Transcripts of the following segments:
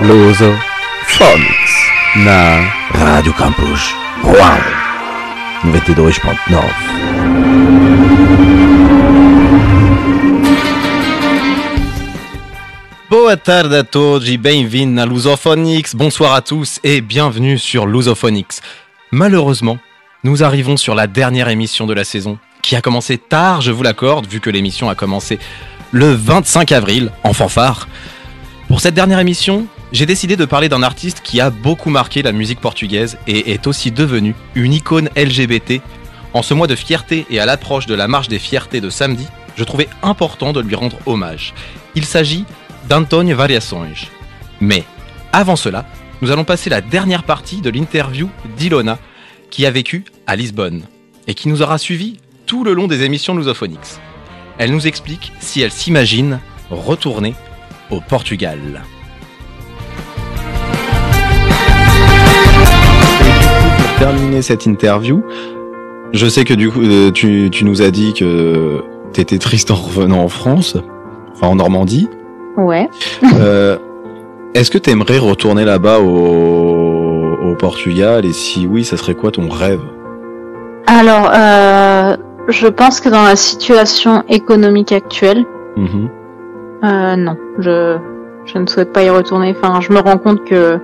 Luso Phonics na Rádio Campus Rouen 92.9 Boa tarde a todos e bem-vindo na Lusophonics. Bonsoir à tous et bienvenue sur Lusophonics. Malheureusement, nous arrivons sur la dernière émission de la saison, qui a commencé tard, je vous l'accorde, vu que l'émission a commencé le 25 avril, en fanfare. Pour cette dernière émission, j'ai décidé de parler d'un artiste qui a beaucoup marqué la musique portugaise et est aussi devenu une icône LGBT. En ce mois de fierté et à l'approche de la marche des fiertés de samedi, je trouvais important de lui rendre hommage. Il s'agit d'Antonio Variações. Mais avant cela, nous allons passer la dernière partie de l'interview d'Ilona, qui a vécu à Lisbonne et qui nous aura suivis tout le long des émissions Lusophonics. Elle nous explique si elle s'imagine retourner au Portugal. Terminer cette interview, je sais que du coup, euh, tu, tu nous as dit que t'étais triste en revenant en France, enfin en Normandie. Ouais. Euh, Est-ce que t'aimerais retourner là-bas au, au Portugal? Et si oui, ça serait quoi ton rêve? Alors, euh, je pense que dans la situation économique actuelle, Mhm. euh, non, je, je ne souhaite pas y retourner. Enfin, je me rends compte que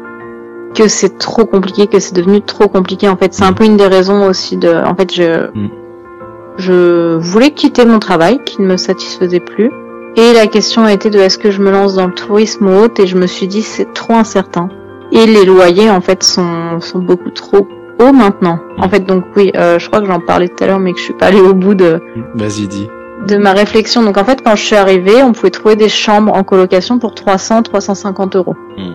que c'est trop compliqué, que c'est devenu trop compliqué. En fait, c'est un peu une des raisons aussi de. En fait, je Mm. je voulais quitter mon travail qui ne me satisfaisait plus. Et la question était de est-ce que je me lance dans le tourisme ou autre? Et je me suis dit c'est trop incertain. Et les loyers en fait sont, sont beaucoup trop hauts maintenant. En fait donc oui, euh, je crois que j'en parlais tout à l'heure mais que je suis pas allée au bout de, Vas-y, dis. de ma réflexion. Donc en fait quand je suis arrivée, on pouvait trouver des chambres en colocation pour 300, 350 euros. Mm.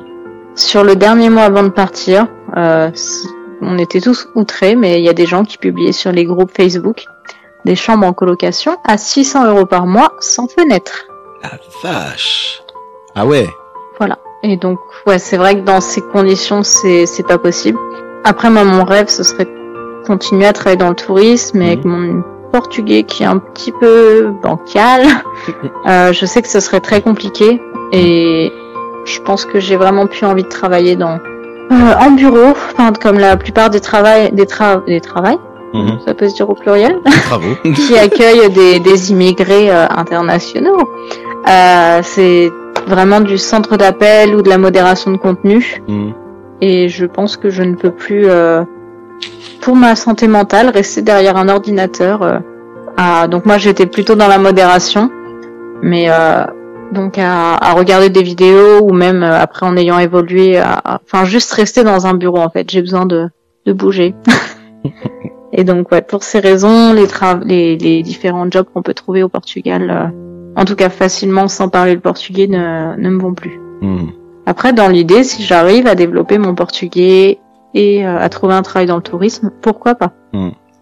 Sur le dernier mois avant de partir, euh, on était tous outrés, mais il y a des gens qui publiaient sur les groupes Facebook des chambres en colocation à 600 euros par mois sans fenêtre. La vache. Ah ouais. Voilà. Et donc, ouais, c'est vrai que dans ces conditions, c'est c'est pas possible. Après, moi, mon rêve, ce serait de continuer à travailler dans le tourisme, mais avec mon portugais qui est un petit peu bancal. euh, je sais que ce serait très compliqué, et je pense que j'ai vraiment plus envie de travailler dans euh, en bureau, enfin, comme la plupart des travails, des tra des travails, Mhm. ça peut se dire au pluriel qui accueille des, des immigrés euh, internationaux. Euh, c'est vraiment du centre d'appel ou de la modération de contenu. Mhm. Et je pense que je ne peux plus, euh, pour ma santé mentale, rester derrière un ordinateur. euh, à... Donc moi j'étais plutôt dans la modération, mais euh, donc à, à regarder des vidéos ou même euh, après en ayant évolué, à... enfin juste rester dans un bureau en fait. J'ai besoin de, de bouger. Et donc, ouais, pour ces raisons, les, les, les différents jobs qu'on peut trouver au Portugal, euh, en tout cas facilement sans parler le portugais, ne, ne me vont plus. Mhm. Après, dans l'idée, si j'arrive à développer mon portugais et euh, à trouver un travail dans le tourisme, pourquoi pas?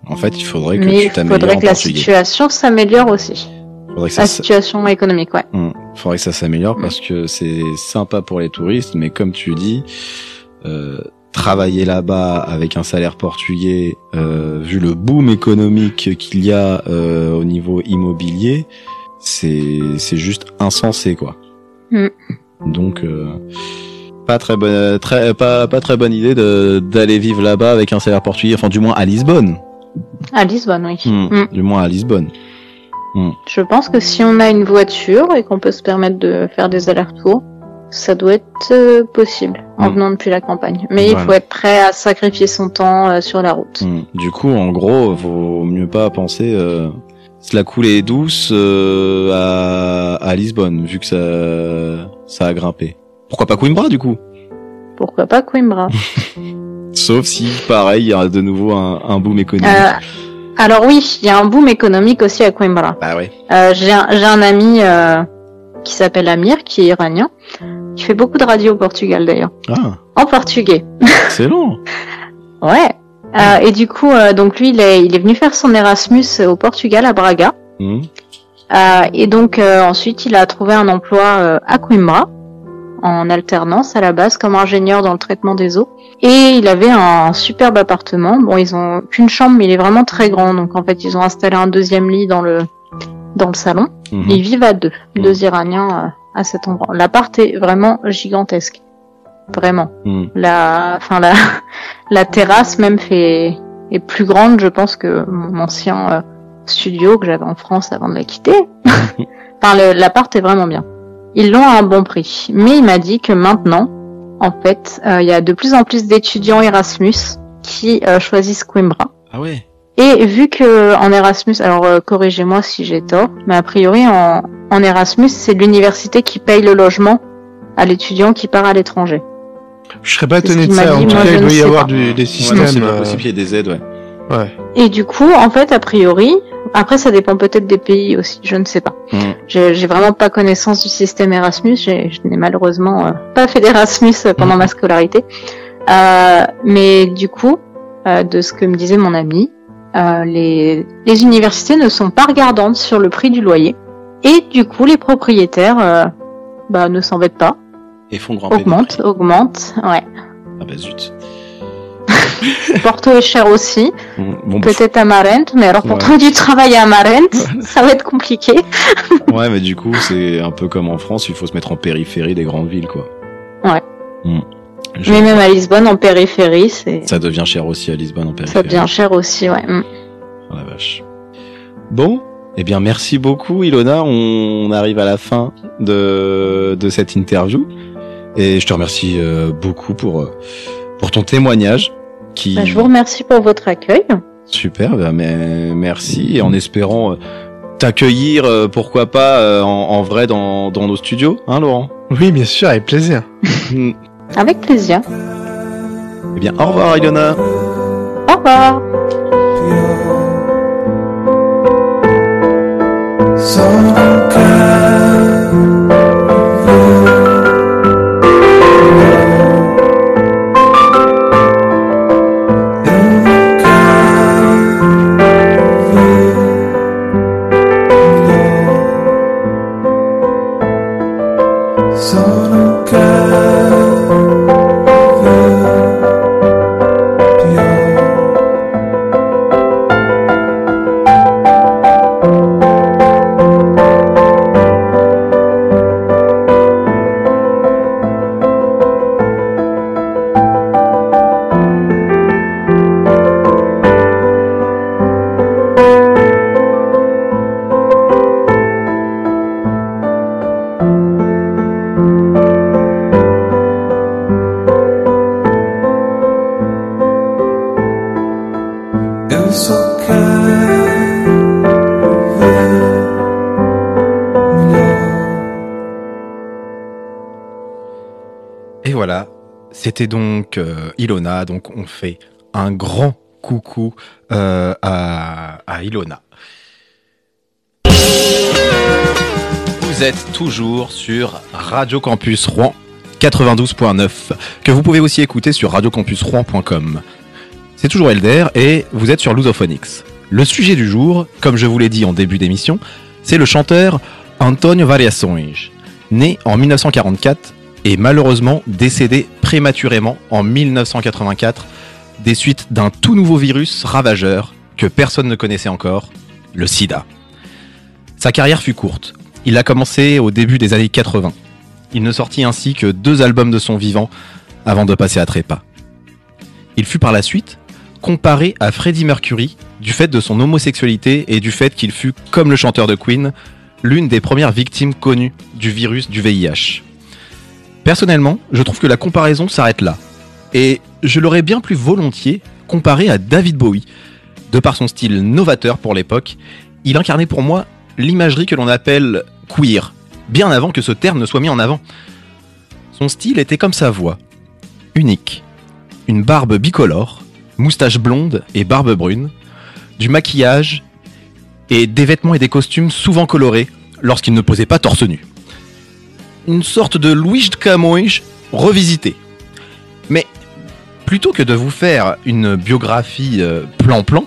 En fait, il faudrait que Mais tu il t'améliores faudrait en que la portugais. situation s'améliore aussi. Faudrait que ça, La situation économique, ouais. Mhm. faudrait que ça s'améliore parce que c'est sympa pour les touristes, mais comme tu dis, euh, travailler là-bas avec un salaire portugais, euh, vu le boom économique qu'il y a euh, au niveau immobilier, c'est c'est juste insensé quoi. Mm. Donc euh, pas très bonne très pas pas très bonne idée de d'aller vivre là-bas avec un salaire portugais, enfin du moins à Lisbonne. À Lisbonne, oui. Mm. Mm. Du moins à Lisbonne. Je pense que si on a une voiture et qu'on peut se permettre de faire des allers-retours, ça doit être euh, possible en Mm. venant depuis la campagne. Mais il faut être prêt à sacrifier son temps euh, sur la route. Hmm. Du coup, en gros, vaut mieux pas penser euh, se la couler douce euh, à, à Lisbonne, vu que ça, ça a grimpé. Pourquoi pas Coimbra, du coup? Pourquoi pas Coimbra? Sauf si, pareil, il y a de nouveau un, un boom économique. Alors oui, il y a un boom économique aussi à Coimbra. Bah ouais. Euh, j'ai un, un ami euh, qui s'appelle Amir, qui est iranien, qui fait beaucoup de radio au Portugal d'ailleurs, Ah, en portugais. excellent. Ouais. Euh, et du coup, euh, donc lui, il est, il est venu faire son Erasmus au Portugal, à Braga. Hmm. Euh, et donc euh, ensuite, il a trouvé un emploi euh, à Coimbra, en alternance à la base, comme ingénieur dans le traitement des eaux. Et il avait un superbe appartement. Bon, ils ont qu'une chambre, mais il est vraiment très grand. Donc en fait, ils ont installé un deuxième lit dans le dans le salon. Mhm. Ils vivent à deux, Mhm. deux Iraniens euh, à cet endroit. L'appart est vraiment gigantesque. vraiment. Hmm. La, enfin la, la terrasse même fait est plus grande, je pense, que mon ancien euh, studio que j'avais en France avant de la quitter. enfin, l'appart est vraiment bien. Ils l'ont à un bon prix, mais il m'a dit que maintenant, en fait, euh, il y a de plus en plus d'étudiants Erasmus qui euh, choisissent Coimbra. Ah ouais. Et vu que en Erasmus, alors euh, corrigez-moi si j'ai tort, mais a priori en, en Erasmus, c'est l'université qui paye le logement à l'étudiant qui part à l'étranger. Je serais pas étonné de ça. En dit, tout cas, il doit y avoir du- des Ouais, non, systèmes. c'est pas euh, possible qu'il y ait des aides, ouais. Ouais. Et du coup, en fait, a priori, après ça dépend peut-être des pays aussi, je ne sais pas. Mm. J'ai vraiment pas connaissance du système Erasmus, je n'ai malheureusement euh, pas fait d'Erasmus pendant ma scolarité. Euh, mais du coup, euh, de ce que me disait mon ami, euh, les, les universités ne sont pas regardantes sur le prix du loyer. Et du coup, les propriétaires bah, ne s'embêtent pas, Et font grimper augmentent, prix. augmentent. Ouais. Ah bah zut. Porto est cher aussi. Bon, bah, peut-être à Marent, mais alors pour Ouais. trouver du travail à Marent, ça va être compliqué. ouais, mais du coup, c'est un peu comme en France, il faut se mettre en périphérie des grandes villes, quoi. Ouais. Mm. Je- Mais même à Lisbonne, en périphérie, c'est Ça devient cher aussi à Lisbonne en ça périphérie. devient cher aussi, ouais. Oh la vache. Bon, eh bien merci beaucoup Ilona, on arrive à la fin de, de cette interview et je te remercie euh, beaucoup pour, euh, pour ton témoignage qui Bah, je vous remercie pour votre accueil. super, bah, mais merci et en espérant euh, t'accueillir euh, pourquoi pas euh, en, en vrai dans, dans nos studios, hein Laurent? Oui, bien sûr, avec plaisir. Avec plaisir. Eh bien au revoir Ilona. Au revoir. C'était donc euh, Ilona, donc on fait un grand coucou euh, à, Ilona. Vous êtes toujours sur Radio Campus Rouen 92.9, que vous pouvez aussi écouter sur radiocampusrouen.com. C'est toujours Elder et vous êtes sur Lusophonics. Le sujet du jour, comme je vous l'ai dit en début d'émission, c'est le chanteur Antonio Variações, né en 1944 et malheureusement décédé prématurément en 1984 des suites d'un tout nouveau virus ravageur que personne ne connaissait encore, le sida. Sa carrière fut courte. Il a commencé au début des années 80. Il ne sortit ainsi que deux albums de son vivant avant de passer à trépas. Il fut par la suite comparé à Freddie Mercury du fait de son homosexualité et du fait qu'il fut, comme le chanteur de Queen, l'une des premières victimes connues du virus du VIH. Personnellement, je trouve que la comparaison s'arrête là. Et je l'aurais bien plus volontiers comparé à David Bowie. De par son style novateur pour l'époque, il incarnait pour moi l'imagerie que l'on appelle queer, bien avant que ce terme ne soit mis en avant. Son style était comme sa voix, unique. Une barbe bicolore, moustache blonde et barbe brune, du maquillage et des vêtements et des costumes souvent colorés lorsqu'il ne posait pas torse nu une sorte de Louis de Camões revisité. Mais plutôt que de vous faire une biographie euh, plan-plan,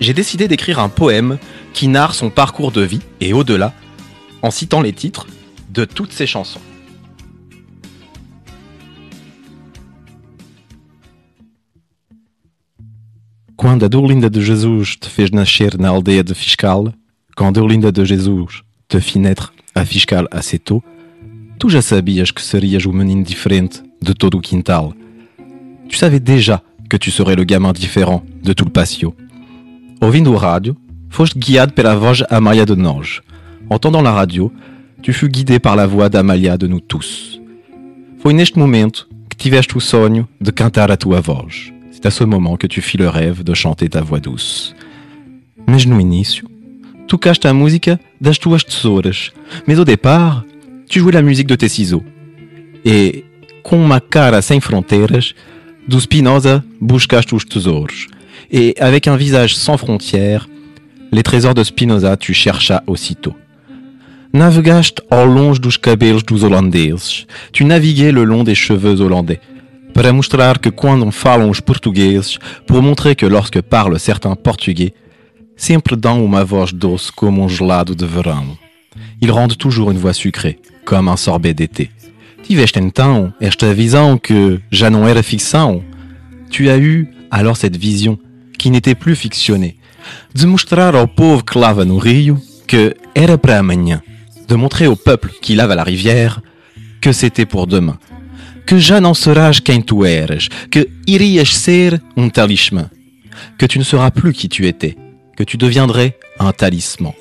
j'ai décidé d'écrire un poème qui narre son parcours de vie et au-delà, en citant les titres de toutes ses chansons. Quando a de Jesus te fit naître a Fiscal assez tôt, Tu já sabias que serias o menino diferente de todo quintal. Tu savais déjà que tu serais le gamin différent de tout le patio. Ouvindo o rádio, foste guiado pela voz Amalia de nós. Entendant la radio, tu fus guidé par la voix d'Amalia de nous tous. Foi neste momento que tiveste o sonho de cantar a tua voz. C'est à ce moment que tu fis le rêve de chanter ta voix douce. Mas no início, tocaste a música das tuas tesouras. Mais au départ, tu jouais la musique de tes ciseaux. Et, com uma cara sem fronteiras, do Spinoza buscaste os tesouros. Et avec un visage sans frontières, les trésors de Spinoza tu cherchas aussitôt. Navegaste ao longe dos cabelos dos holandeses. Tu naviguais le long des cheveux hollandais. Para mostrar que quando falam os portugueses, pour montrer que lorsque parlent certains portugais, sempre dão uma voz doce comme um gelado de verão. Ils rendent toujours une voix sucrée, comme un sorbet d'été. Que. Tu as eu alors cette vision qui n'était plus fictionnée, de mostrar ao povo que no rio que era para de montrer au peuple qui lave à la rivière que c'était pour demain, que já quem tu que irias ser um que tu ne seras plus qui tu étais, que tu deviendrais un talismã.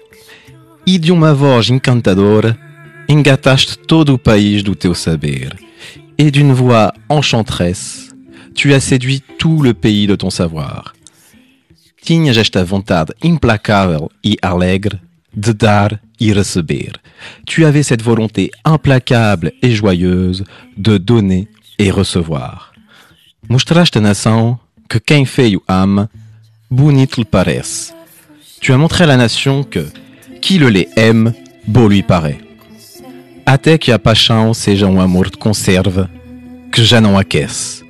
E de uma voz encantadora, engataste todo o país do teu saber. Et d'une voix enchanteresse, tu as séduit tout le pays de ton savoir. Tinhas esta vontade implacável e alegre de dar e receber. Tu avais cette volonté implacable et joyeuse de donner et recevoir. Mostraste à nação que quem feio ama, bonito lhe parece. Tu as montré à la nation que qui le les aime, beau lui paraît. Até que a paixão seja um amor de conserve que já não aquece.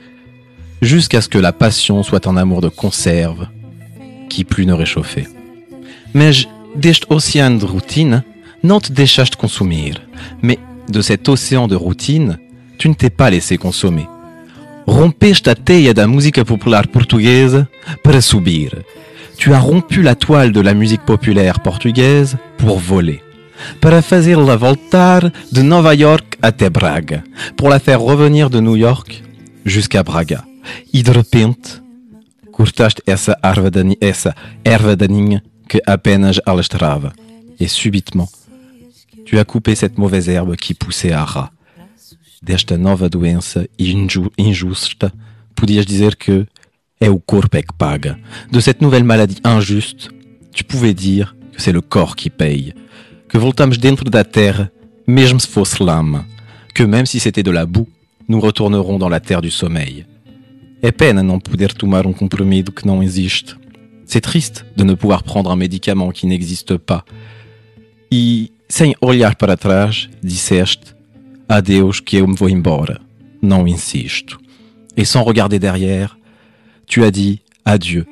Jusqu'à ce que la passion soit un amour de conserve qui plus ne réchauffait. Mais deste océano de routine, não te deixaste consumir. Mais de cet océan de routine, tu ne t'es pas laissé consommer. Rompeste a teia da música popular portuguesa para subir. Tu as rompu la toile de la musique populaire portugaise pour voler. Para fazer-la voltar de Nova York até Braga. Pour la faire revenir de New York jusqu'à Braga. E de repente, cortaste essa erva, essa erva daninha que apenas alastrava. Et subitement, tu as coupé cette mauvaise herbe qui poussait à ras. Desta nova doença inju- injusta, podias dizer que é o corpo é que paga. De cette nouvelle maladie injuste, tu pouvais dire que c'est le corps qui paye. Que voltamos dentro da terra, mesmo se fosse. Que même si c'était de la boue, nous retournerons dans la terre du sommeil. É pena não poder tomar um comprimido que não existe. C'est triste de ne pouvoir prendre un médicament qui n'existe pas. E, sem olhar para trás, disseste Adeus que eu me vou embora. Não insisto. Et sans regarder derrière, tu as dit adieu,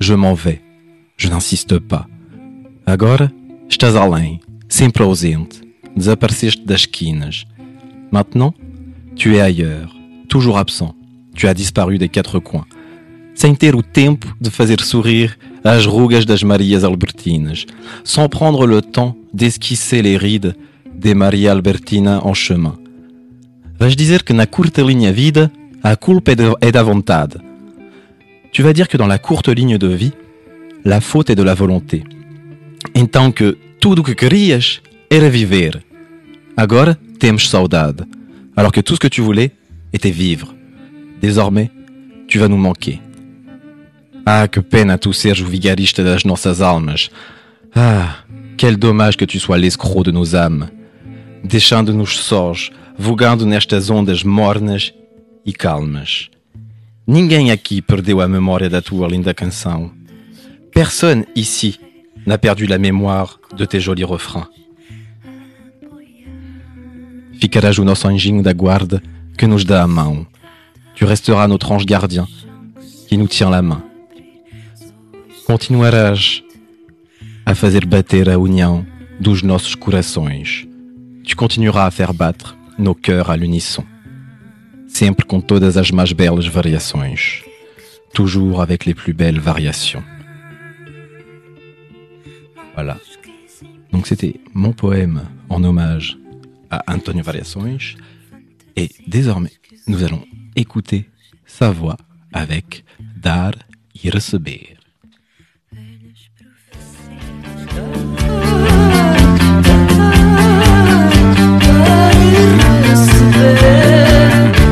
je m'en vais. Je n'insiste pas. Agora estás além, sempre ausente. Desapareceste das esquinas. Maintenant, tu es ailleurs, toujours absent. Tu as disparu des quatre coins. Sem ter o tempo de fazer sorrir as rugas das Marias Albertinas, sans prendre le temps d'esquisser les rides des Maria Albertina en chemin. Vais dizer que na curta linha vida, a culpa é, da. Tu vas dire que dans la courte ligne de vie, la faute est de la volonté. Então que tudo que querias era viver. Agora temos saudade. Alors que tout ce que tu voulais était vivre. Désormais, tu vas nous manquer. Ah, que pena tu seres o vigarista das nossas almas. Ah, quel dommage que tu sois l'escroc de nos âmes. Deixando-nos sós, vogando nestas ondas mornas e calmas. Ninguém aqui perdeu a memória da tua linda canção. Personne ici n'a perdu la mémoire de tes jolis refrains. Ficarás o nosso anjinho da guarda que nos dá a. Tu resteras notre ange gardien qui nous tient la main. Continuarás a fazer bater a união dos nossos corações. Tu continueras a faire battre nos cœurs à l'unisson sempre com todas as mais belas variações, toujours avec les plus belles variations. Voilà. Donc c'était mon poème en hommage à Antonio Variações. Et désormais, nous allons écouter sa voix avec Dar y. Dar.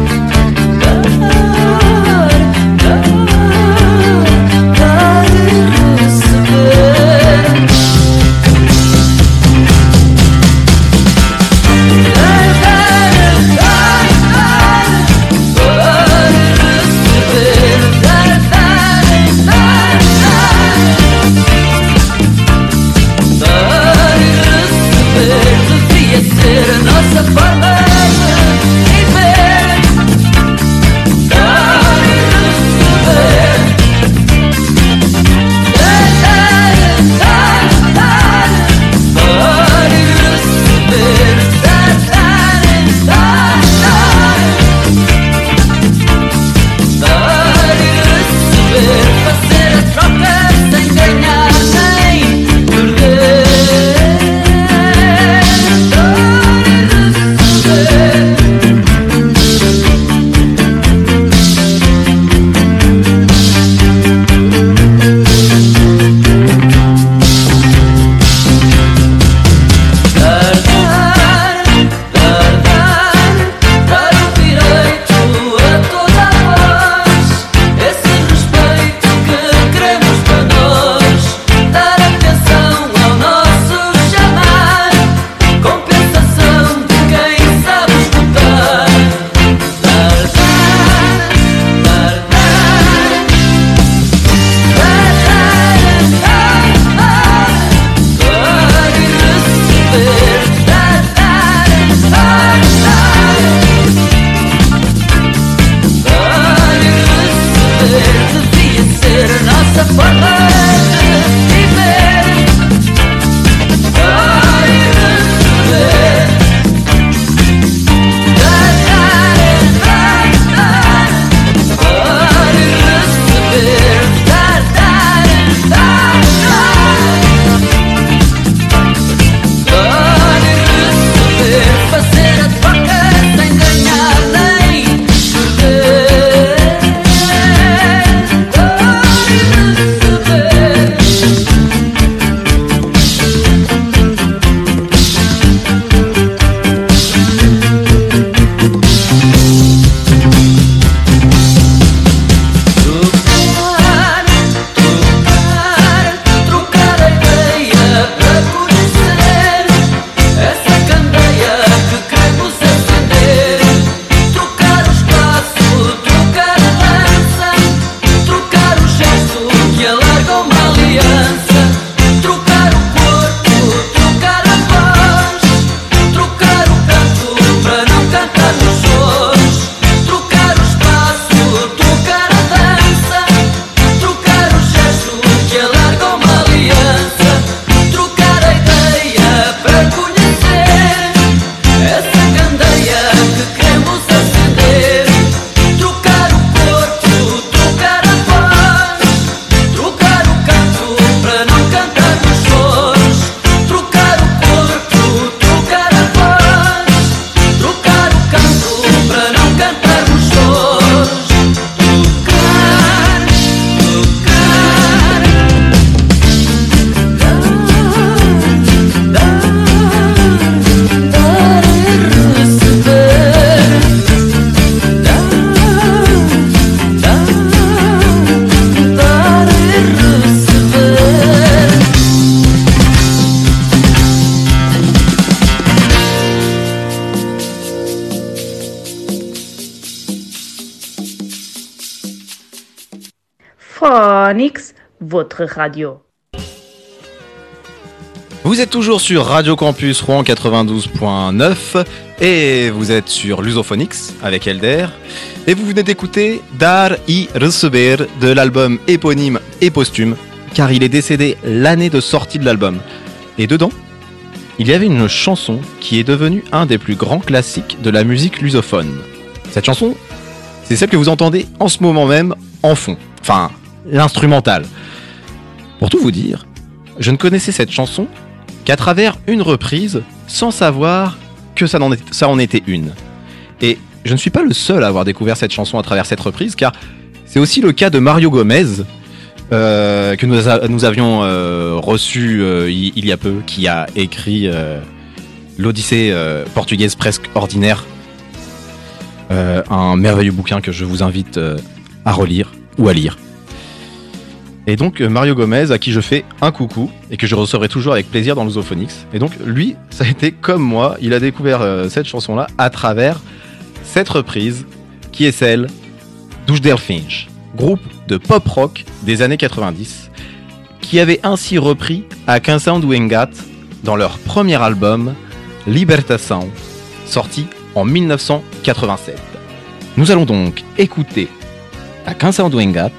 Votre radio. Vous êtes toujours sur Radio Campus Rouen 92.9 et vous êtes sur Lusophonix avec Elder. Et vous venez d'écouter Dar i Receber de l'album éponyme et posthume, car il est décédé l'année de sortie de l'album. Et dedans, il y avait une chanson qui est devenue un des plus grands classiques de la musique lusophone. Cette chanson, c'est celle que vous entendez en ce moment même en fond. Enfin, l'instrumental. Pour tout vous dire, je ne connaissais cette chanson qu'à travers une reprise sans savoir que ça en, était une. Et je ne suis pas le seul à avoir découvert cette chanson à travers cette reprise car c'est aussi le cas de Mario Gomez, euh, que nous, avions euh, reçu euh, il y a peu, qui a écrit l'Odyssée portugaise presque ordinaire, un merveilleux bouquin que je vous invite à relire ou à lire. Et donc euh, Mario Gomez, à qui je fais un coucou et que je recevrai toujours avec plaisir dans Lusophonix. Et donc lui, ça a été comme moi, il a découvert euh, cette chanson-là à travers cette reprise qui est celle d'Ush Delfinch, groupe de pop rock des années 90, qui avait ainsi repris à Engat dans leur premier album Libertação, sorti en 1987. Nous allons donc écouter à Canção do Engat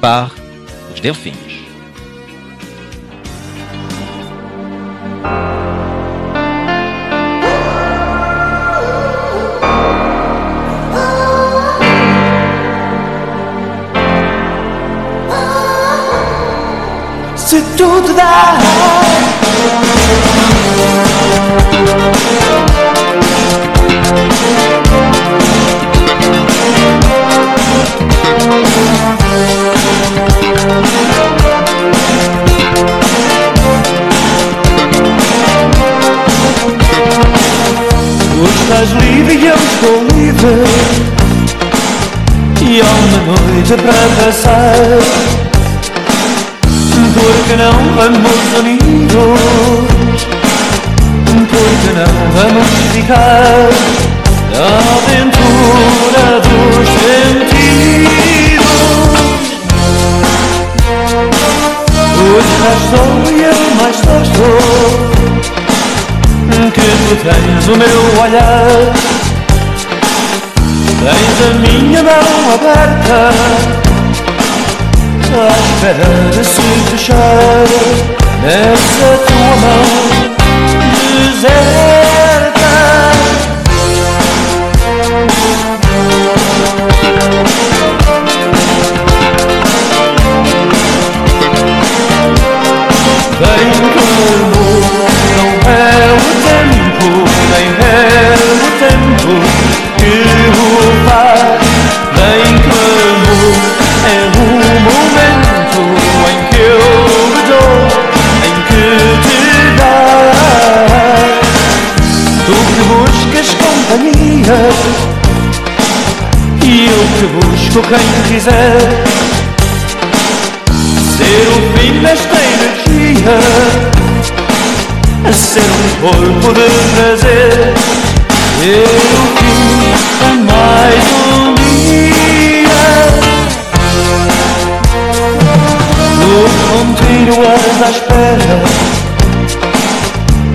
par Ush Delfinch. Se tudo dá Hoje estás livre eu estou livre E há uma noite para passar porque não vamos unidos? Porque não vamos ficar na aventura dos sentidos? Hoje estás só e eu mais só estou Que tu tens o meu olhar Tens a minha mão aberta à espera de se fechar nessa tua mão deserta. Tempo que o faz. Bem como é o momento em que eu me dou, em que te dás. Tu que buscas companhia e eu que busco quem quiser ser o fim desta energia, ser um corpo de prazer, fim de mais um dia. Tu continuas à espera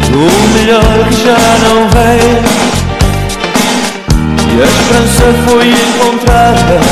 do melhor que já não vem. E a esperança foi encontrada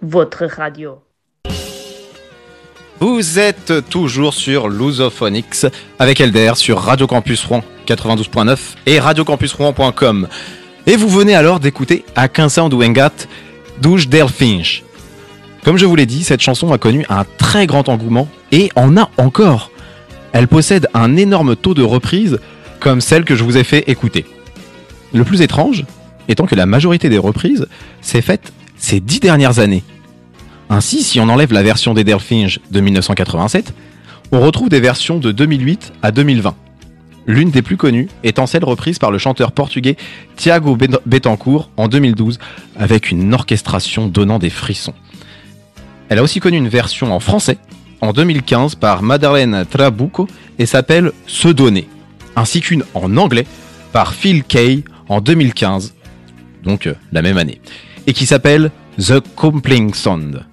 Votre. Vous êtes toujours sur Lusophonics avec Elder sur Radio Campus Rouen 92.9 et radiocampusrouen.com. Et vous venez alors d'écouter A Quinsan do Engat Douche Delfinch. Comme je vous l'ai dit, cette chanson a connu un très grand engouement et en a encore. Elle possède un énorme taux de reprise comme celle que je vous ai fait écouter. Le plus étrange étant que la majorité des reprises s'est faite ces dix dernières années. Ainsi, si on enlève la version des Delfinge de 1987, on retrouve des versions de 2008 à 2020. L'une des plus connues étant celle reprise par le chanteur portugais Tiago Bet- Betancourt en 2012 avec une orchestration donnant des frissons. Elle a aussi connu une version en français en 2015 par Madeleine Trabuco et s'appelle Se donner, ainsi qu'une en anglais par Phil Kay en 2015, donc euh, la même année, et qui s'appelle The Compling Sound.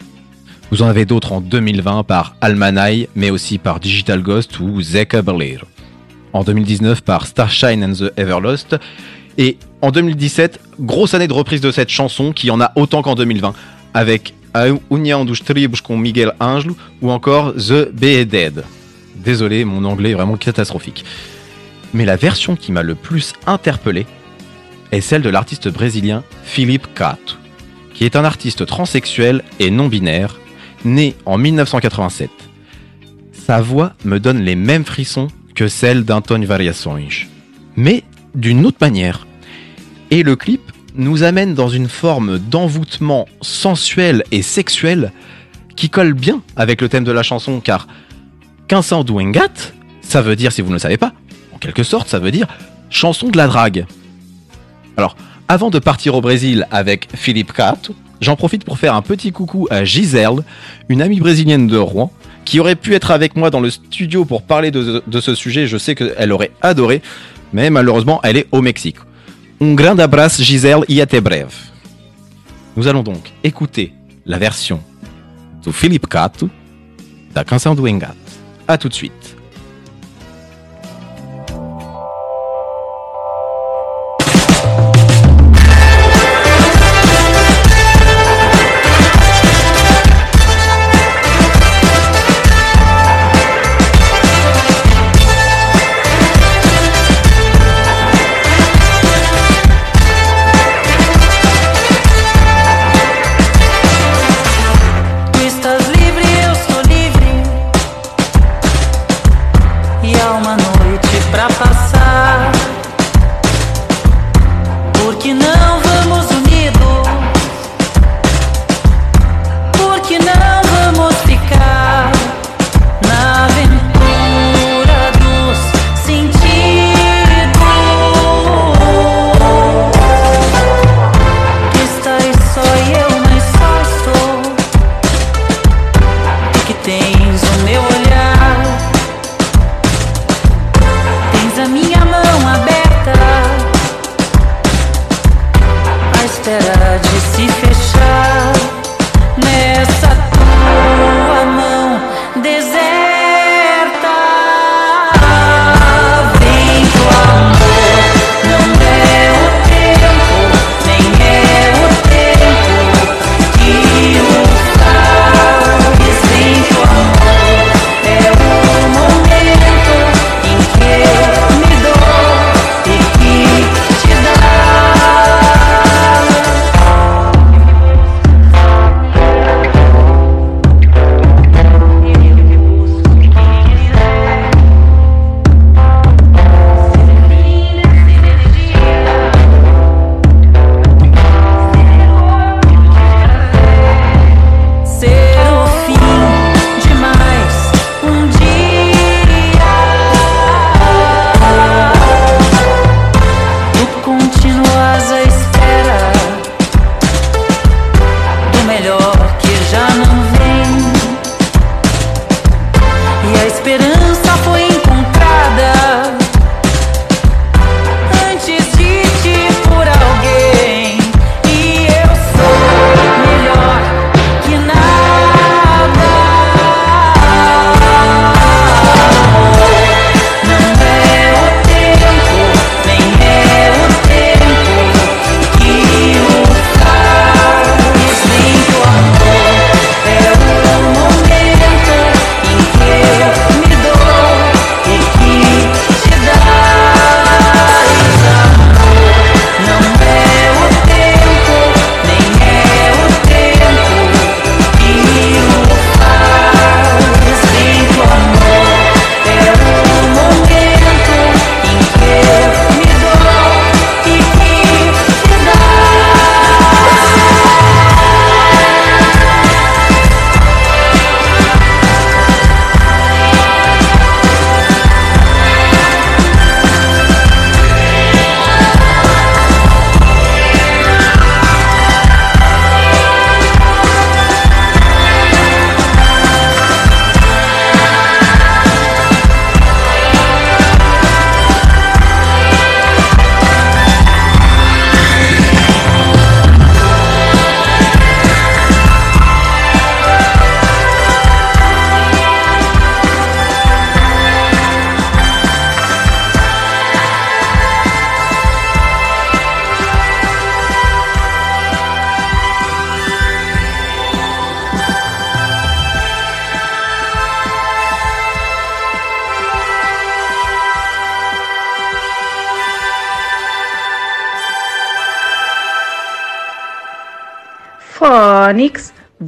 Vous en avez d'autres en 2020 par Almanai, mais aussi par Digital Ghost ou Zeka Berlir. En 2019 par Starshine and the Everlost. Et en 2017, grosse année de reprise de cette chanson qui en a autant qu'en 2020, avec A União dos Tribos com Miguel Ângelo ou encore The Dead. Désolé, mon anglais est vraiment catastrophique. Mais la version qui m'a le plus interpellé est celle de l'artiste brésilien Philippe Cato, qui est un artiste transsexuel et non-binaire, né en 1987. Sa voix me donne les mêmes frissons que celle d'Antônio Variações, mais d'une autre manière. Et le clip nous amène dans une forme d'envoûtement sensuel et sexuel qui colle bien avec le thème de la chanson, car Quinsan do Engat, ça veut dire, si vous ne le savez pas, en quelque sorte, ça veut dire chanson de la drague. Alors, avant de partir au Brésil avec Philippe Cato, j'en profite pour faire un petit coucou à Giselle, une amie brésilienne de Rouen, qui aurait pu être avec moi dans le studio pour parler de, ce sujet. Je sais qu'elle aurait adoré, mais malheureusement, elle est au Mexique. Un grand abraço, Giselle, e até breve. Nous allons donc écouter la version de Philippe Cato da Canção. A tout de suite.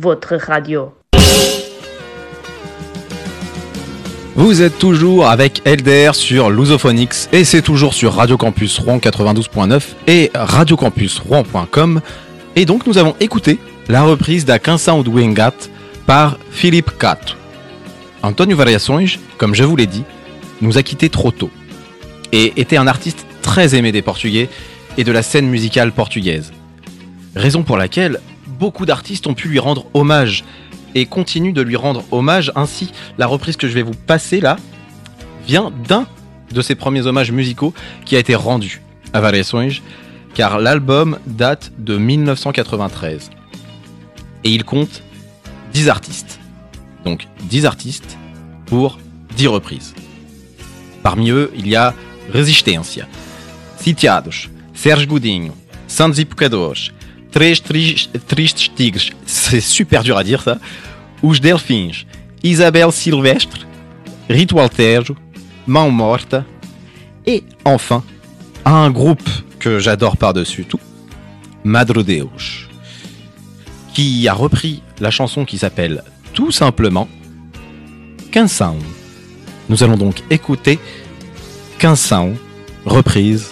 Votre radio. Vous êtes toujours avec LDR sur Lusophonix et c'est toujours sur Radio Campus Rouen 92.9 et radiocampusrouen.com. Et donc nous avons écouté la reprise da Canção do par Philippe Cato. Antonio Variações, comme je vous l'ai dit, nous a quittés trop tôt et était un artiste très aimé des Portugais et de la scène musicale portugaise. Raison pour laquelle beaucoup d'artistes ont pu lui rendre hommage et continuent de lui rendre hommage. Ainsi, la reprise que je vais vous passer là vient d'un de ses premiers hommages musicaux qui a été rendu à Variações, car l'album date de 1993. Et il compte 10 artistes. Donc 10 artistes pour 10 reprises. Parmi eux, il y a Resistência, Sitiados, Serge Godinho, Santos Pecadores, Três Tris- Tristes Tigres, c'est super dur à dire ça, Os Delfins, Isabelle Silvestre, Rito Alterjo, Mão Morta, et enfin, un groupe que j'adore par-dessus tout, Madre Deus, qui a repris la chanson qui s'appelle tout simplement Canção. Nous allons donc écouter Canção, reprise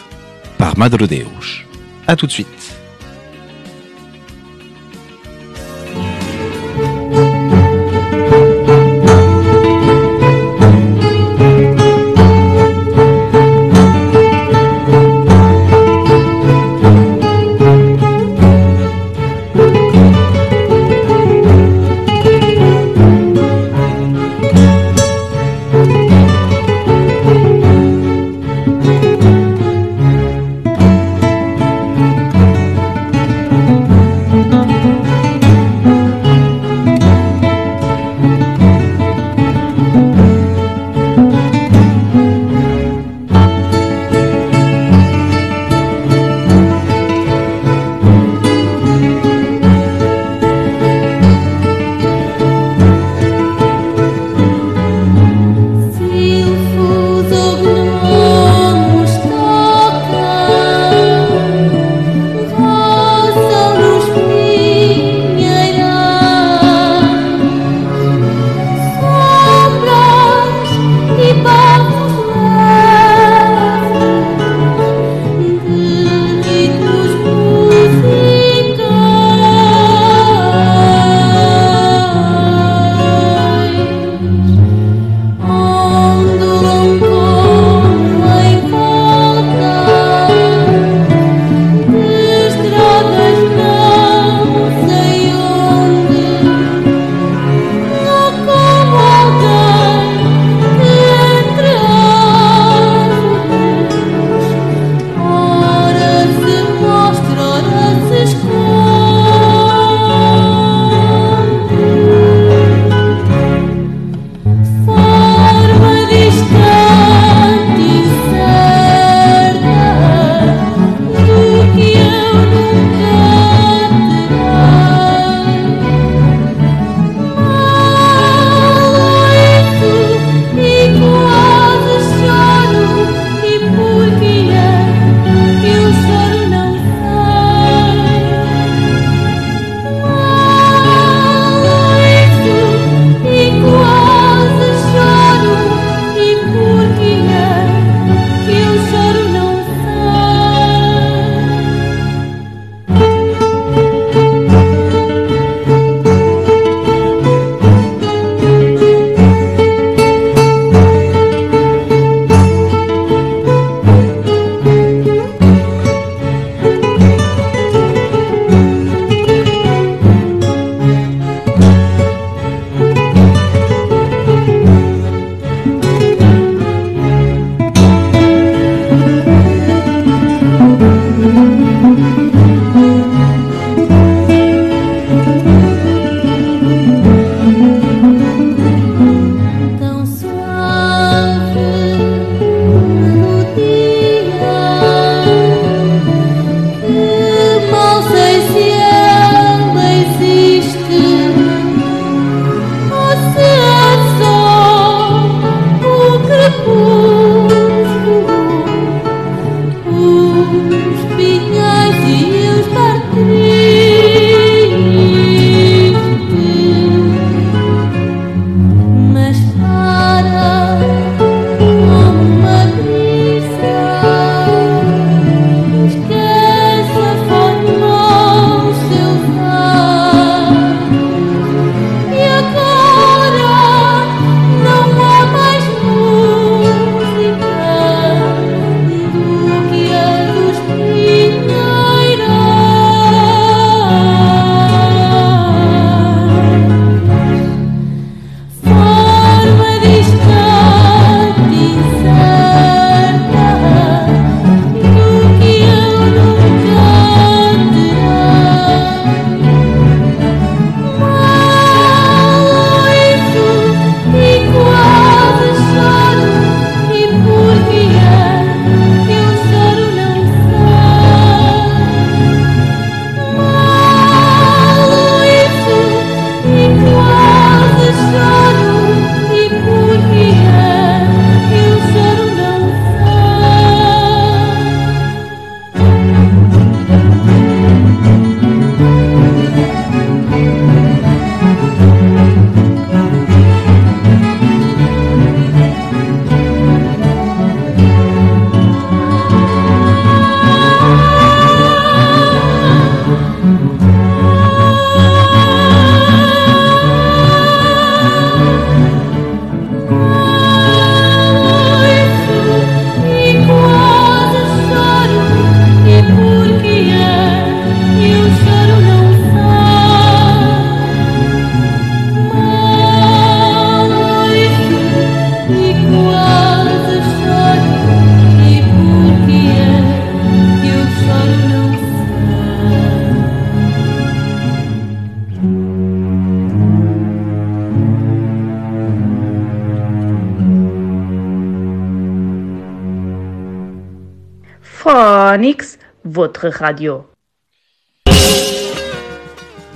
par Madre Deus. A tout de suite. Radio.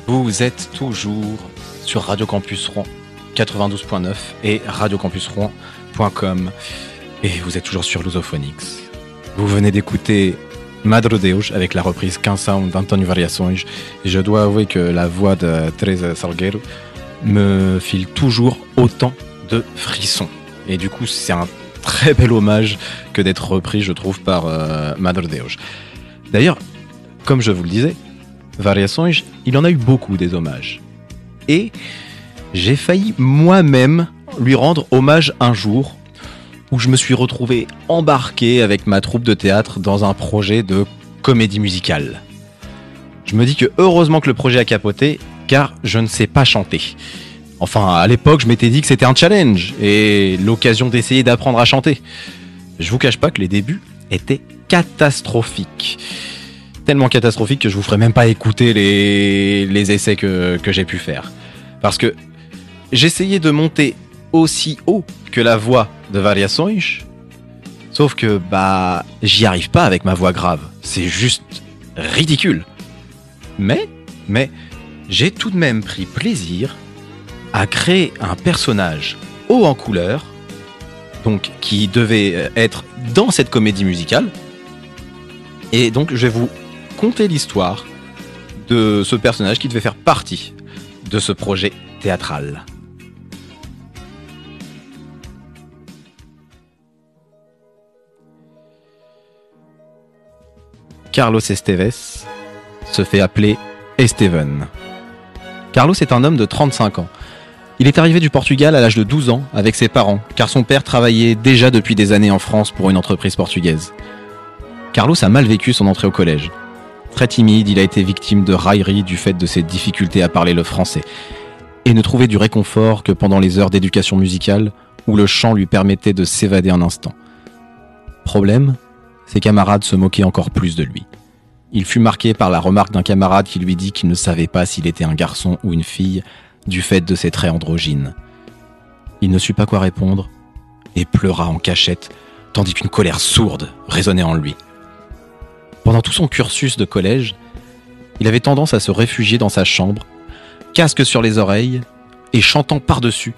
Vous êtes toujours sur Radio Campus Rouen 92.9 et radiocampusrouen.com et vous êtes toujours sur Lusophonix. Vous venez d'écouter Madre Deus avec la reprise Canção d'Antonio Variações et je dois avouer que la voix de Teresa Salguero me file toujours autant de frissons. Et du coup, c'est un très bel hommage que d'être repris, je trouve, par euh, Madre Deus. D'ailleurs, comme je vous le disais, Variações, il en a eu beaucoup des hommages. Et j'ai failli moi-même lui rendre hommage un jour où je me suis retrouvé embarqué avec ma troupe de théâtre dans un projet de comédie musicale. Je me dis que heureusement que le projet a capoté, car je ne sais pas chanter. Enfin, à l'époque, je m'étais dit que c'était un challenge et l'occasion d'essayer d'apprendre à chanter. Je vous cache pas que les débuts étaient catastrophiques. Tellement catastrophiques que je vous ferai même pas écouter les, essais que, j'ai pu faire. Parce que j'essayais de monter aussi haut que la voix de Variações, sauf que bah j'y arrive pas avec ma voix grave. C'est juste ridicule. Mais, mais, j'ai tout de même pris plaisir à créer un personnage haut en couleur, donc qui devait être dans cette comédie musicale. Et donc je vais vous conter l'histoire de ce personnage qui devait faire partie de ce projet théâtral. Carlos Esteves se fait appeler Esteven. Carlos est un homme de 35 ans. Il est arrivé du Portugal à l'âge de 12 ans avec ses parents, car son père travaillait déjà depuis des années en France pour une entreprise portugaise. Carlos a mal vécu son entrée au collège. Très timide, il a été victime de railleries du fait de ses difficultés à parler le français, et ne trouvait du réconfort que pendant les heures d'éducation musicale où le chant lui permettait de s'évader un instant. Problème, ses camarades se moquaient encore plus de lui. Il fut marqué par la remarque d'un camarade qui lui dit qu'il ne savait pas s'il était un garçon ou une fille du fait de ses traits androgynes. Il ne sut pas quoi répondre et pleura en cachette, tandis qu'une colère sourde résonnait en lui. Pendant tout son cursus de collège, il avait tendance à se réfugier dans sa chambre, casque sur les oreilles et chantant par-dessus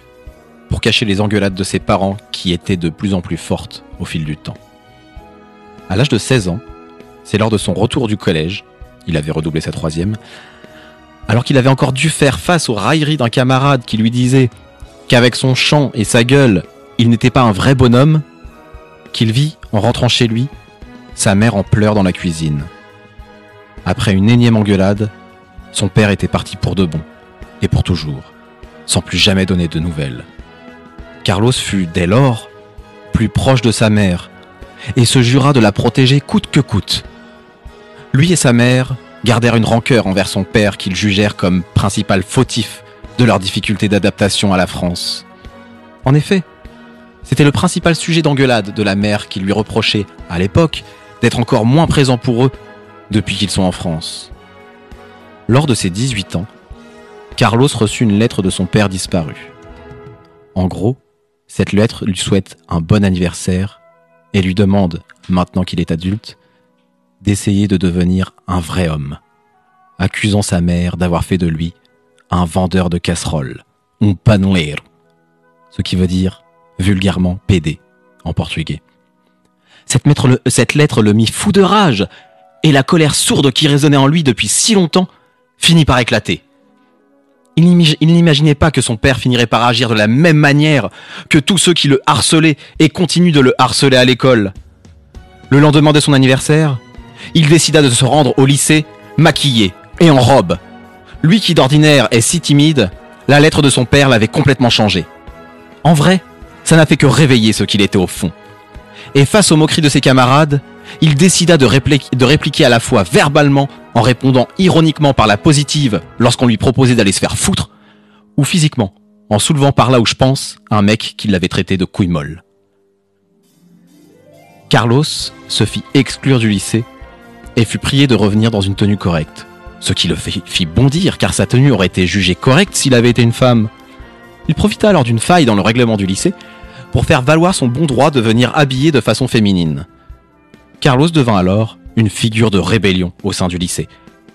pour cacher les engueulades de ses parents qui étaient de plus en plus fortes au fil du temps. À l'âge de 16 ans, c'est lors de son retour du collège, il avait redoublé sa troisième, alors qu'il avait encore dû faire face aux railleries d'un camarade qui lui disait qu'avec son chant et sa gueule, il n'était pas un vrai bonhomme, qu'il vit, en rentrant chez lui, sa mère en pleurs dans la cuisine. Après une énième engueulade, son père était parti pour de bon, et pour toujours, sans plus jamais donner de nouvelles. Carlos fut dès lors plus proche de sa mère, et se jura de la protéger coûte que coûte. Lui et sa mère gardèrent une rancœur envers son père qu'ils jugèrent comme principal fautif de leur difficulté d'adaptation à la France. En effet, c'était le principal sujet d'engueulade de la mère qui lui reprochait, à l'époque, d'être encore moins présent pour eux depuis qu'ils sont en France. Lors de ses 18 ans, Carlos reçut une lettre de son père disparu. En gros, cette lettre lui souhaite un bon anniversaire et lui demande, maintenant qu'il est adulte, d'essayer de devenir un vrai homme, accusant sa mère d'avoir fait de lui un vendeur de casseroles, un paneleiro, ce qui veut dire vulgairement pédé en portugais. Cette, lettre le- mit fou de rage, et la colère sourde qui résonnait en lui depuis si longtemps finit par éclater. Il n'imaginait pas que son père finirait par agir de la même manière que tous ceux qui le harcelaient et continuent de le harceler à l'école. Le lendemain de son anniversaire, il décida de se rendre au lycée maquillé et en robe. Lui qui d'ordinaire est si timide, la lettre de son père l'avait complètement changé. En vrai, ça n'a fait que réveiller ce qu'il était au fond. Et face aux moqueries de ses camarades, il décida de, répli- de répliquer à la fois verbalement en répondant ironiquement par la positive lorsqu'on lui proposait d'aller se faire foutre, ou physiquement en soulevant par là où je pense un mec qui l'avait traité de couille molle. Carlos se fit exclure du lycée et fut prié de revenir dans une tenue correcte, ce qui le fit bondir car sa tenue aurait été jugée correcte s'il avait été une femme. Il profita alors d'une faille dans le règlement du lycée pour faire valoir son bon droit de venir habillé de façon féminine. Carlos devint alors une figure de rébellion au sein du lycée.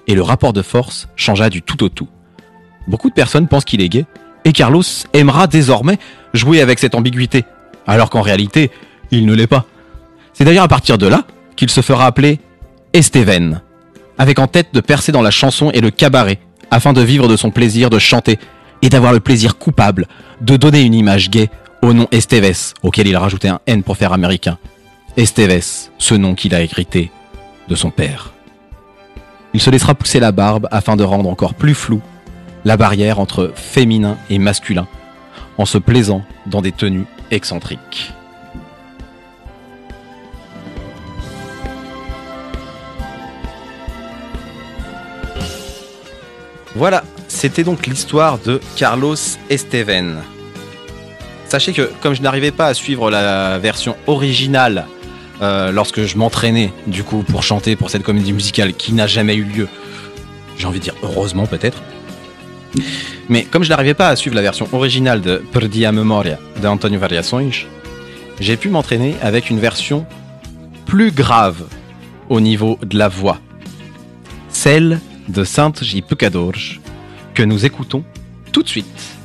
Et le rapport de force changea du tout au tout. Beaucoup de personnes pensent qu'il est gay, et Carlos aimera désormais jouer avec cette ambiguïté, alors qu'en réalité, il ne l'est pas. C'est d'ailleurs à partir de là qu'il se fera appeler Esteven, avec en tête de percer dans la chanson et le cabaret, afin de vivre de son plaisir de chanter et d'avoir le plaisir coupable de donner une image gay au nom Esteves, auquel il a rajouté un N pour faire américain. Esteves, ce nom qu'il a hérité de son père. Il se laissera pousser la barbe afin de rendre encore plus flou la barrière entre féminin et masculin, en se plaisant dans des tenues excentriques. Voilà, c'était donc l'histoire de Carlos Esteven. Sachez que comme je n'arrivais pas à suivre la version originale euh, lorsque je m'entraînais du coup pour chanter pour cette comédie musicale qui n'a jamais eu lieu, j'ai envie de dire heureusement peut-être. Mais comme je n'arrivais pas à suivre la version originale de Perdi a Memoria de Antonio Variações, j'ai pu m'entraîner avec une version plus grave au niveau de la voix. Celle de Sainte J. Que nous écoutons tout de suite.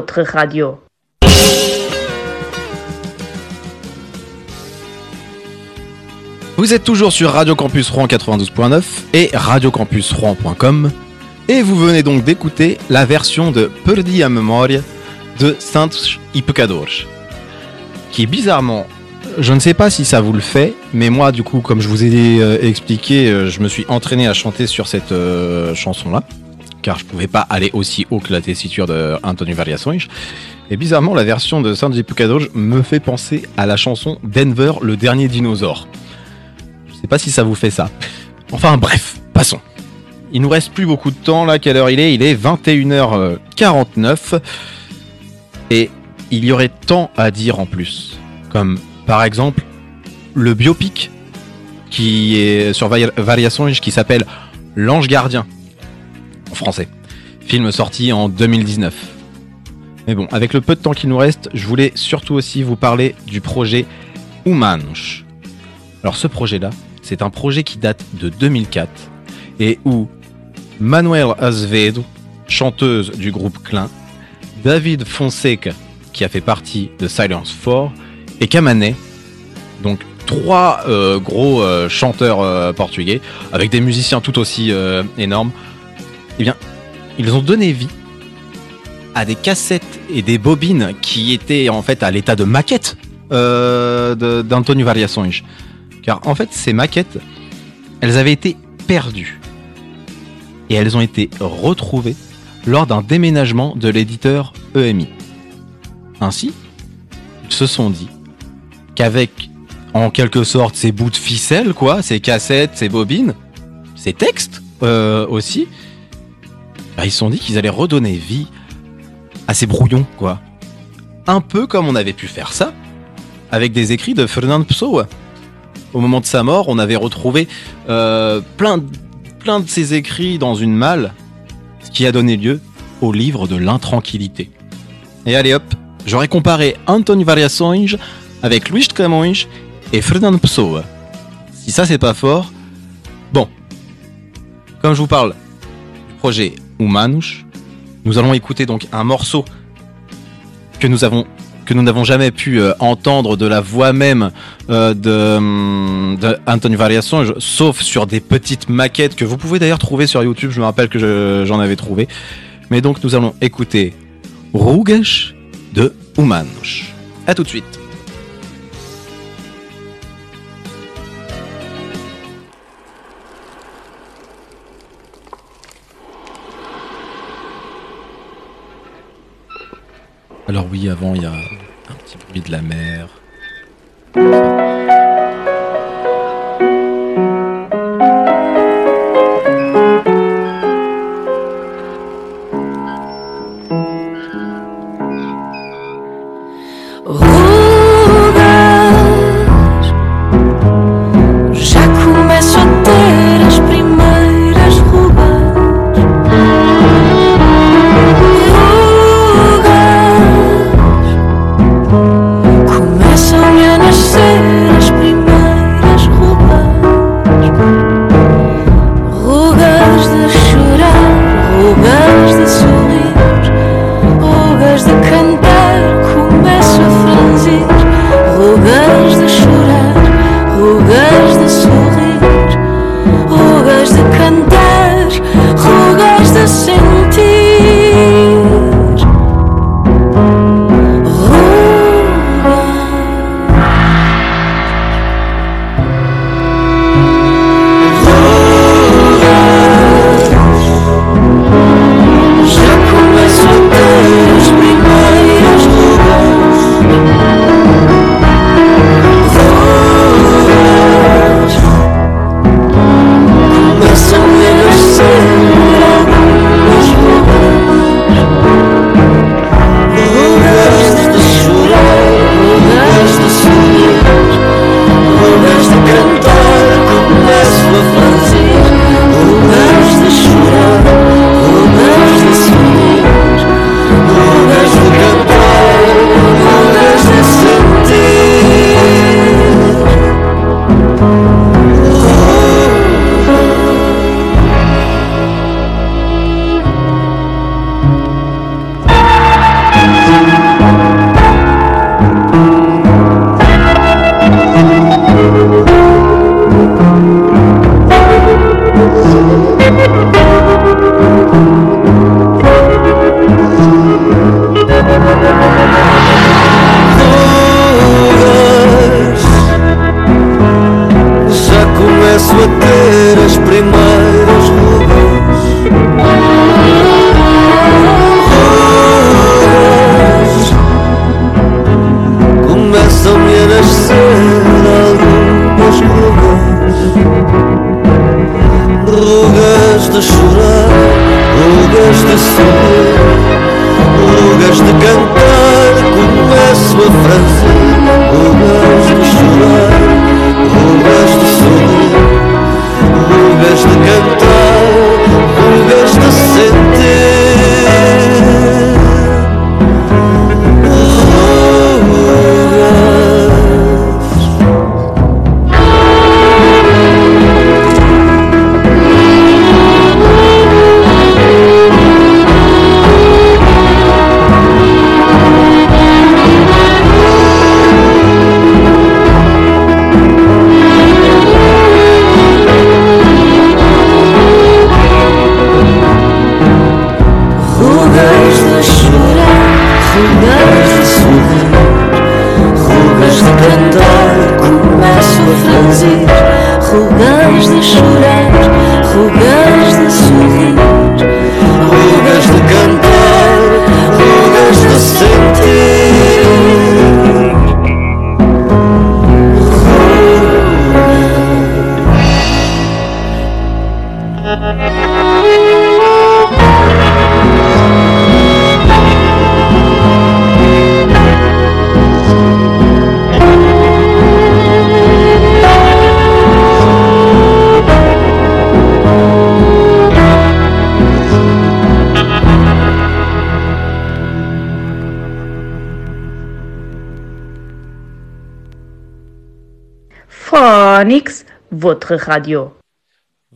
Radio. Vous êtes toujours sur Radio Campus Rouen 92.9 et radiocampusrouen.com et vous venez donc d'écouter la version de Perdi a Memoria de Santos Pecadores qui bizarrement, je ne sais pas si ça vous le fait, mais moi du coup comme je vous ai euh, expliqué, euh, je me suis entraîné à chanter sur cette euh, chanson-là car je pouvais pas aller aussi haut que la tessiture de Antonio Variações. Et bizarrement, la version de Santos e Pecadores me fait penser à la chanson Denver, le dernier dinosaure. Je sais pas si ça vous fait ça. Enfin bref, passons. Il nous reste plus beaucoup de temps là, quelle heure il est? Il est 21h49. Et il y aurait tant à dire en plus. Comme par exemple le biopic qui est sur Vari- Variações qui s'appelle L'ange gardien en français. Film sorti en 2019. Mais bon, avec le peu de temps qu'il nous reste, je voulais surtout aussi vous parler du projet Humanos. Alors ce projet-là, c'est un projet qui date de 2004 et où Manuel Azevedo, chanteuse du groupe Klein, David Fonseca, qui a fait partie de Silence 4, et Kamané, donc trois euh, gros euh, chanteurs euh, portugais, avec des musiciens tout aussi énormes, eh bien, ils ont donné vie à des cassettes et des bobines qui étaient en fait à l'état de maquette euh, d'Antonio Variações. Car en fait, ces maquettes, elles avaient été perdues. Et elles ont été retrouvées lors d'un déménagement de l'éditeur EMI. Ainsi, ils se sont dit qu'avec, en quelque sorte, ces bouts de ficelle, quoi, ces cassettes, ces bobines, ces textes euh, aussi, bah, ils se sont dit qu'ils allaient redonner vie à ces brouillons, quoi. Un peu comme on avait pu faire ça avec des écrits de Fernand Pessoa. Au moment de sa mort, on avait retrouvé euh, plein, de- ses écrits dans une malle, ce qui a donné lieu au livre de l'intranquillité. Et allez hop, j'aurais comparé Antonio Variações avec Luís de Camões et Fernando Pessoa. Si ça c'est pas fort, bon. Comme je vous parle du projet Nous allons écouter donc un morceau que nous n'avons jamais pu euh, entendre de la voix même euh, de, hum, de Antonio Variações, sauf sur des petites maquettes que vous pouvez d'ailleurs trouver sur YouTube. Je me rappelle que je- j'en avais trouvé. Mais donc nous allons écouter Rugas de Humanos. À tout de suite. Alors oui, avant il y a un petit bruit de la mer. Votre radio.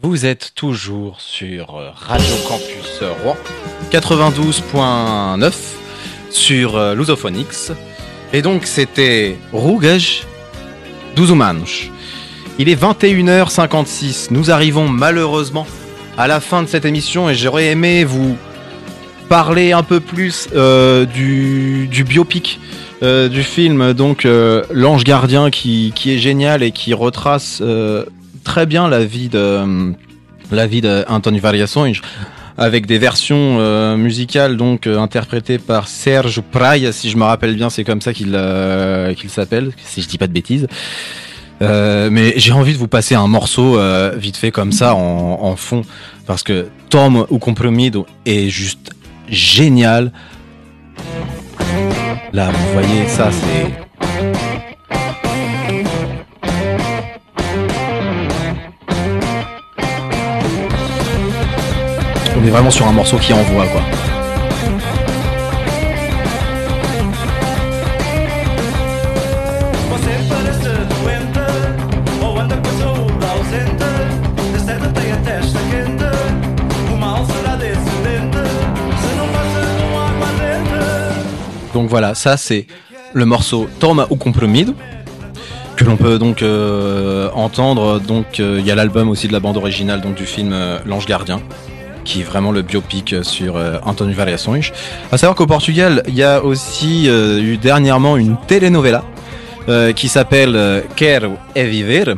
Vous êtes toujours sur Radio Campus Rouen 92.9 sur euh, Lusophonix. Et donc c'était dos Humanos. Il est 21h56. Nous arrivons malheureusement à la fin de cette émission et j'aurais aimé vous parler un peu plus euh, du, biopic euh, du film, donc euh, L'Ange Gardien, qui, est génial et qui retrace très bien la vie de la vie d'Anthony avec des versions musicales donc interprétées par Serge Praia, si je me rappelle bien, c'est comme ça qu'il s'appelle, si je dis pas de bêtises. Mais j'ai envie de vous passer un morceau vite fait comme ça en, en fond. Parce que Tom ou Compromido est juste génial. Là, vous voyez, ça c'est On est vraiment sur un morceau qui envoie quoi. Donc voilà, ça c'est le morceau Toma ou Compromido que l'on peut donc euh, entendre. Donc euh, il y a l'album aussi de la bande originale donc du film euh, L'Ange Gardien qui est vraiment le biopic sur António Variações. À savoir qu'au Portugal, il y a aussi eu dernièrement une telenovela qui s'appelle Quero é Viver.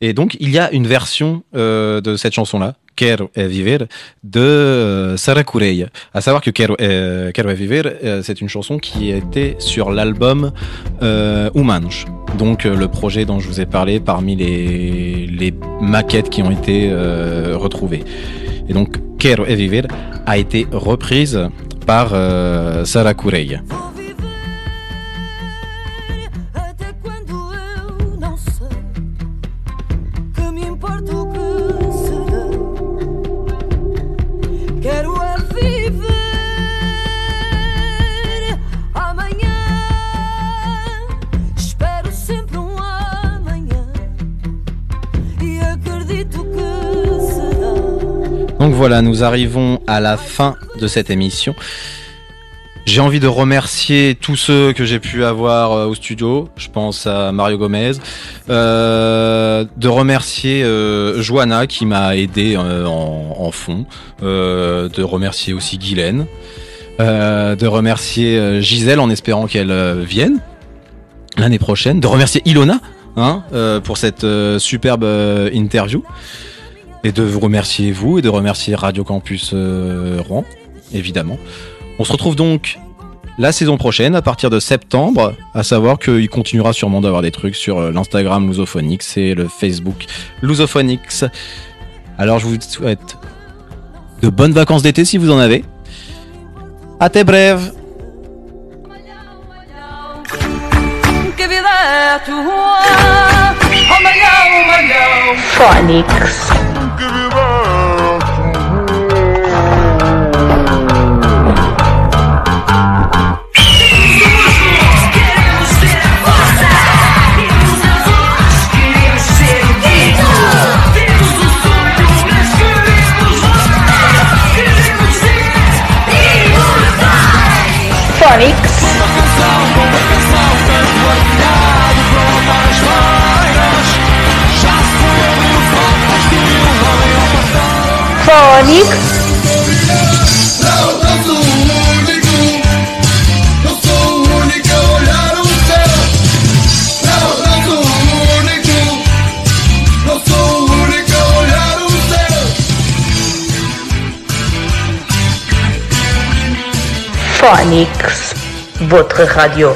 Et donc il y a une version de cette chanson-là, Quero é Viver, de euh, Sara Correia. À savoir que Quero é, Quero euh, c'est une chanson qui était sur l'album euh, Humanos. Donc euh, le projet dont je vous ai parlé parmi les, les maquettes qui ont été retrouvées. Et donc Quero é Viver a été reprise par euh, Sara Correia. Donc voilà, nous arrivons à la fin de cette émission. J'ai envie de remercier tous ceux que j'ai pu avoir euh, au studio. Je pense à Mario Gomez. Euh, de remercier euh, Johanna qui m'a aidé en, fond. De remercier aussi Guylaine. De remercier Gisèle en espérant qu'elle vienne l'année prochaine. De remercier Ilona hein, pour cette superbe interview et de vous remercier vous et de remercier Radio Campus euh, Rouen, évidemment. On se retrouve donc la saison prochaine à partir de septembre, à savoir qu'il continuera sûrement d'avoir des trucs sur euh, l'Instagram Lusophonix et le Facebook Lusophonix. Alors je vous souhaite de bonnes vacances d'été si vous en avez. À tes brèves. Que imortais Phonics. Phonics. Votre radio.